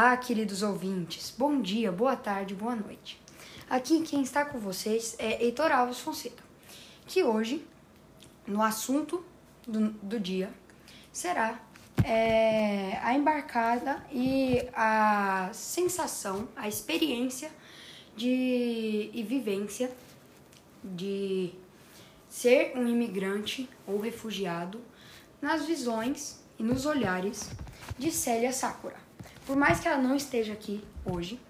Olá, queridos ouvintes. Bom dia, boa tarde, boa noite. Aqui quem está com vocês é Heitor Alves Fonseca, que hoje, no assunto do, do dia, será é, a embarcada e a sensação, a experiência de, e vivência de ser um imigrante ou refugiado nas visões e nos olhares de Célia Sakura. Por mais que ela não esteja aqui hoje,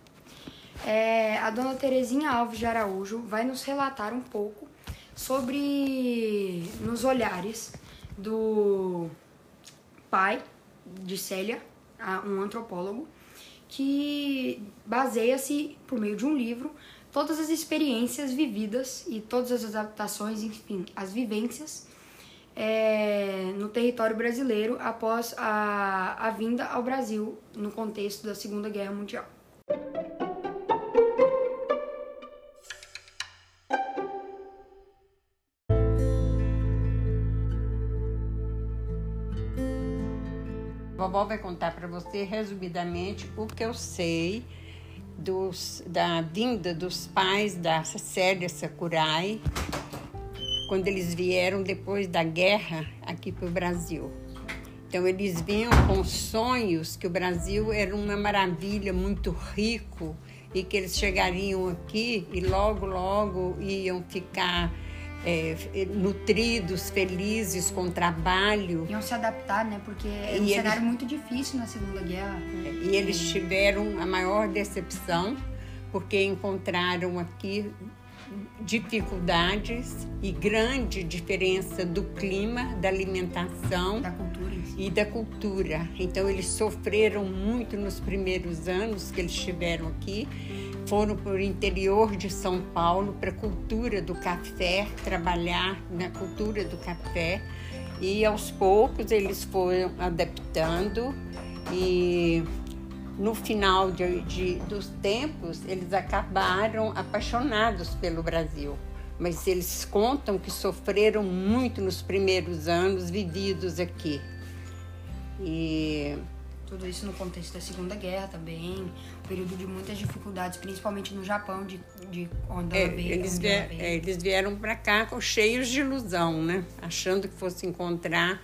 é, a dona Terezinha Alves de Araújo vai nos relatar um pouco sobre nos olhares do pai de Célia, um antropólogo, que baseia-se por meio de um livro todas as experiências vividas e todas as adaptações, enfim, as vivências é, no território brasileiro após a, a vinda ao Brasil no contexto da Segunda Guerra Mundial. Vovó vai contar para você resumidamente o que eu sei dos, da vinda dos pais da Célia Sakurai quando eles vieram depois da guerra aqui para o Brasil. Então eles vinham com sonhos que o Brasil era uma maravilha, muito rico e que eles chegariam aqui e logo, logo iam ficar é, nutridos, felizes com trabalho. Iam se adaptar, né? Porque é um cenário muito difícil na Segunda Guerra. E eles tiveram a maior decepção porque encontraram aqui dificuldades e grande diferença do clima, da alimentação da cultura e da cultura. Então eles sofreram muito nos primeiros anos que eles estiveram aqui. Foram para o interior de São Paulo para a cultura do café, trabalhar na cultura do café. E aos poucos eles foram adaptando e no final de, de, dos tempos, eles acabaram apaixonados pelo Brasil. Mas eles contam que sofreram muito nos primeiros anos vividos aqui. E tudo isso no contexto da Segunda Guerra também, período de muitas dificuldades, principalmente no Japão, de, de onde é, veio. Eles, vier, é, eles vieram para cá cheios de ilusão, né? Achando que fosse encontrar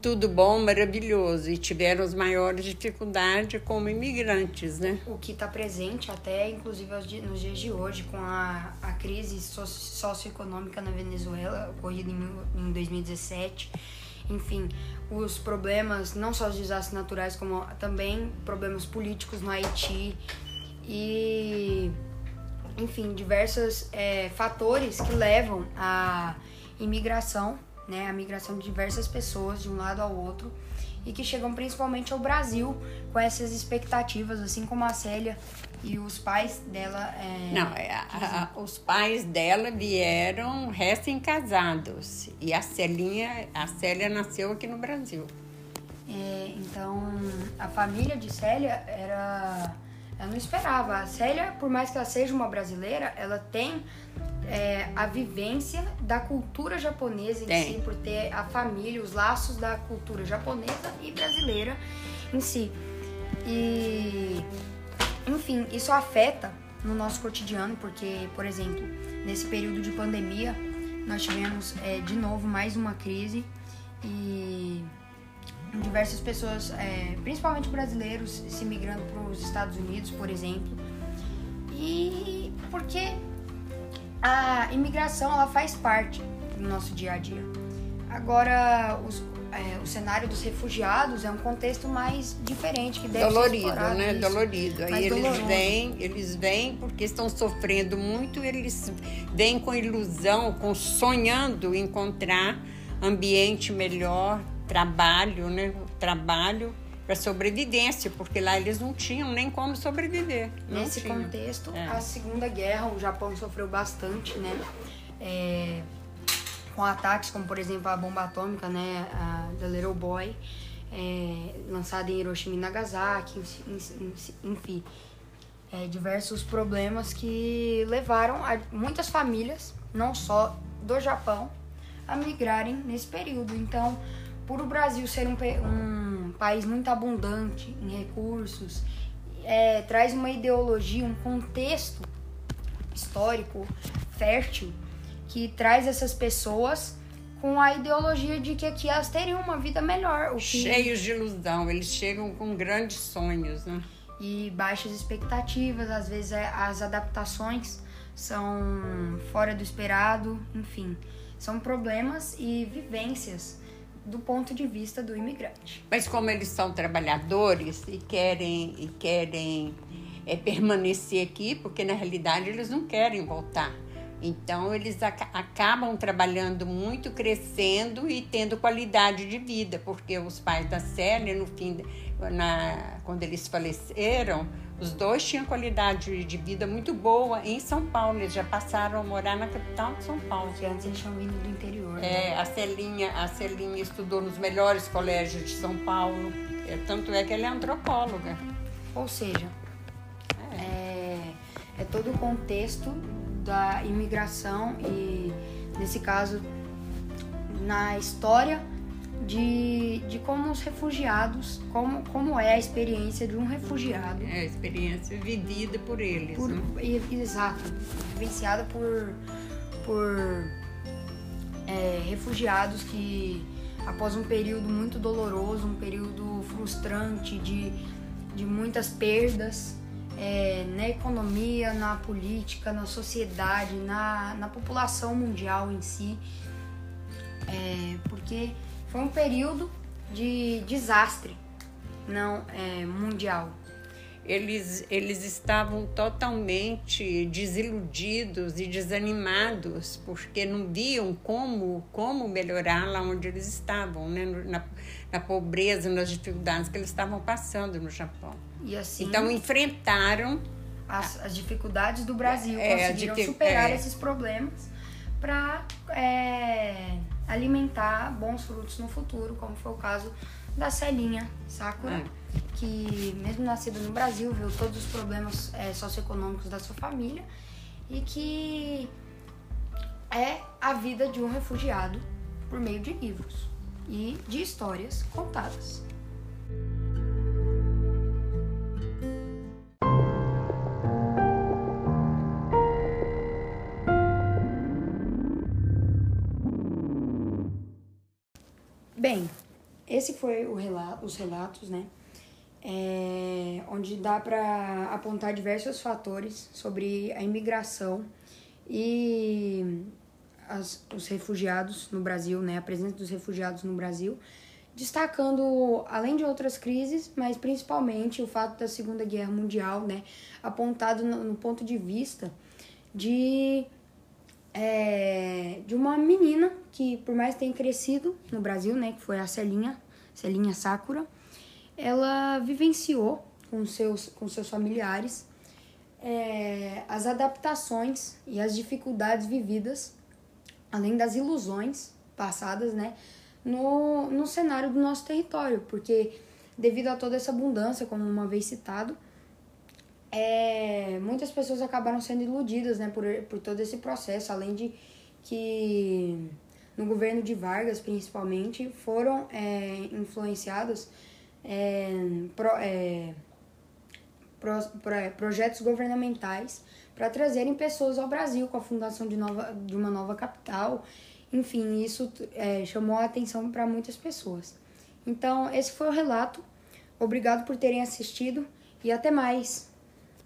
tudo bom, maravilhoso, e tiveram as maiores dificuldades como imigrantes, né? O que está presente até, inclusive, nos dias de hoje, com a, a crise socioeconômica na Venezuela, ocorrida em, em 2017, enfim, os problemas, não só os desastres naturais, como também problemas políticos no Haiti. E, enfim, diversos é, fatores que levam à imigração né, a migração de diversas pessoas de um lado ao outro e que chegam principalmente ao Brasil com essas expectativas, assim como a Célia e os pais dela. É, Não, é, a, a, os pais dela vieram recém-casados e a Celinha, a Célia nasceu aqui no Brasil. É, então, a família de Célia era. Ela não esperava. A Célia, por mais que ela seja uma brasileira, ela tem é, a vivência da cultura japonesa em Tem. si, por ter a família, os laços da cultura japonesa e brasileira em si. E, enfim, isso afeta no nosso cotidiano, porque, por exemplo, nesse período de pandemia, nós tivemos é, de novo mais uma crise e diversas pessoas, é, principalmente brasileiros, se migrando para os Estados Unidos, por exemplo. E porque a imigração ela faz parte do nosso dia a dia. Agora, os, é, o cenário dos refugiados é um contexto mais diferente que deve dolorido, ser né? Isso. Dolorido. Aí eles vêm, eles vêm porque estão sofrendo muito, eles vêm com ilusão, com sonhando encontrar ambiente melhor, trabalho, né? Trabalho para sobrevivência, porque lá eles não tinham nem como sobreviver. Nesse tinham. contexto, é. a Segunda Guerra, o Japão sofreu bastante, né? É, com ataques como, por exemplo, a bomba atômica, né? A The Little Boy, é, lançada em Hiroshima e Nagasaki, enfim. É, diversos problemas que levaram muitas famílias, não só do Japão, a migrarem nesse período. Então, por o Brasil ser um, um país muito abundante em recursos, é, traz uma ideologia, um contexto histórico fértil que traz essas pessoas com a ideologia de que aqui elas teriam uma vida melhor. Que... Cheios de ilusão, eles chegam com grandes sonhos, né? E baixas expectativas, às vezes é, as adaptações são fora do esperado, enfim, são problemas e vivências do ponto de vista do imigrante. Mas como eles são trabalhadores e querem e querem é, permanecer aqui, porque na realidade eles não querem voltar. Então eles ac acabam trabalhando muito, crescendo e tendo qualidade de vida, porque os pais da Célia, no fim, na, quando eles faleceram, os dois tinham qualidade de vida muito boa em São Paulo. Eles já passaram a morar na capital de São Paulo. Que antes eles tinham vindo do interior. Né? É, a Celinha, a Celinha estudou nos melhores colégios de São Paulo. É, tanto é que ela é antropóloga. Ou seja, é, é, é todo o contexto da imigração e, nesse caso, na história de, de como os refugiados, como, como é a experiência de um refugiado. É a experiência vivida por eles. Por, né? Exato, vivenciada por, por é, refugiados que, após um período muito doloroso, um período frustrante de, de muitas perdas, é, na economia, na política, na sociedade, na, na população mundial em si. É, porque foi um período de desastre não é, mundial. Eles, eles estavam totalmente desiludidos e desanimados porque não viam como, como melhorar lá onde eles estavam, né? na, na pobreza, nas dificuldades que eles estavam passando no Japão. Assim, então enfrentaram as, as dificuldades do Brasil, é, conseguiram superar é. esses problemas para é, alimentar bons frutos no futuro, como foi o caso da Celinha Sakura, é. que mesmo nascida no Brasil, viu todos os problemas é, socioeconômicos da sua família e que é a vida de um refugiado por meio de livros e de histórias contadas. Bem, esse foi relato, os relatos, né? É, onde dá para apontar diversos fatores sobre a imigração e as, os refugiados no Brasil, né? A presença dos refugiados no Brasil, destacando além de outras crises, mas principalmente o fato da Segunda Guerra Mundial, né? Apontado no, no ponto de vista de é, de uma menina que, por mais tenha crescido no Brasil, né, que foi a Celinha, Celinha Sakura, ela vivenciou com seus, com seus familiares é, as adaptações e as dificuldades vividas, além das ilusões passadas, né, no, no cenário do nosso território, porque devido a toda essa abundância, como uma vez citado, é, muitas pessoas acabaram sendo iludidas né, por, por todo esse processo, além de que no governo de Vargas, principalmente, foram é, influenciados é, pro, é, pro, pro, é, projetos governamentais para trazerem pessoas ao Brasil com a fundação de, nova, de uma nova capital. Enfim, isso é, chamou a atenção para muitas pessoas. Então, esse foi o relato. Obrigado por terem assistido e até mais!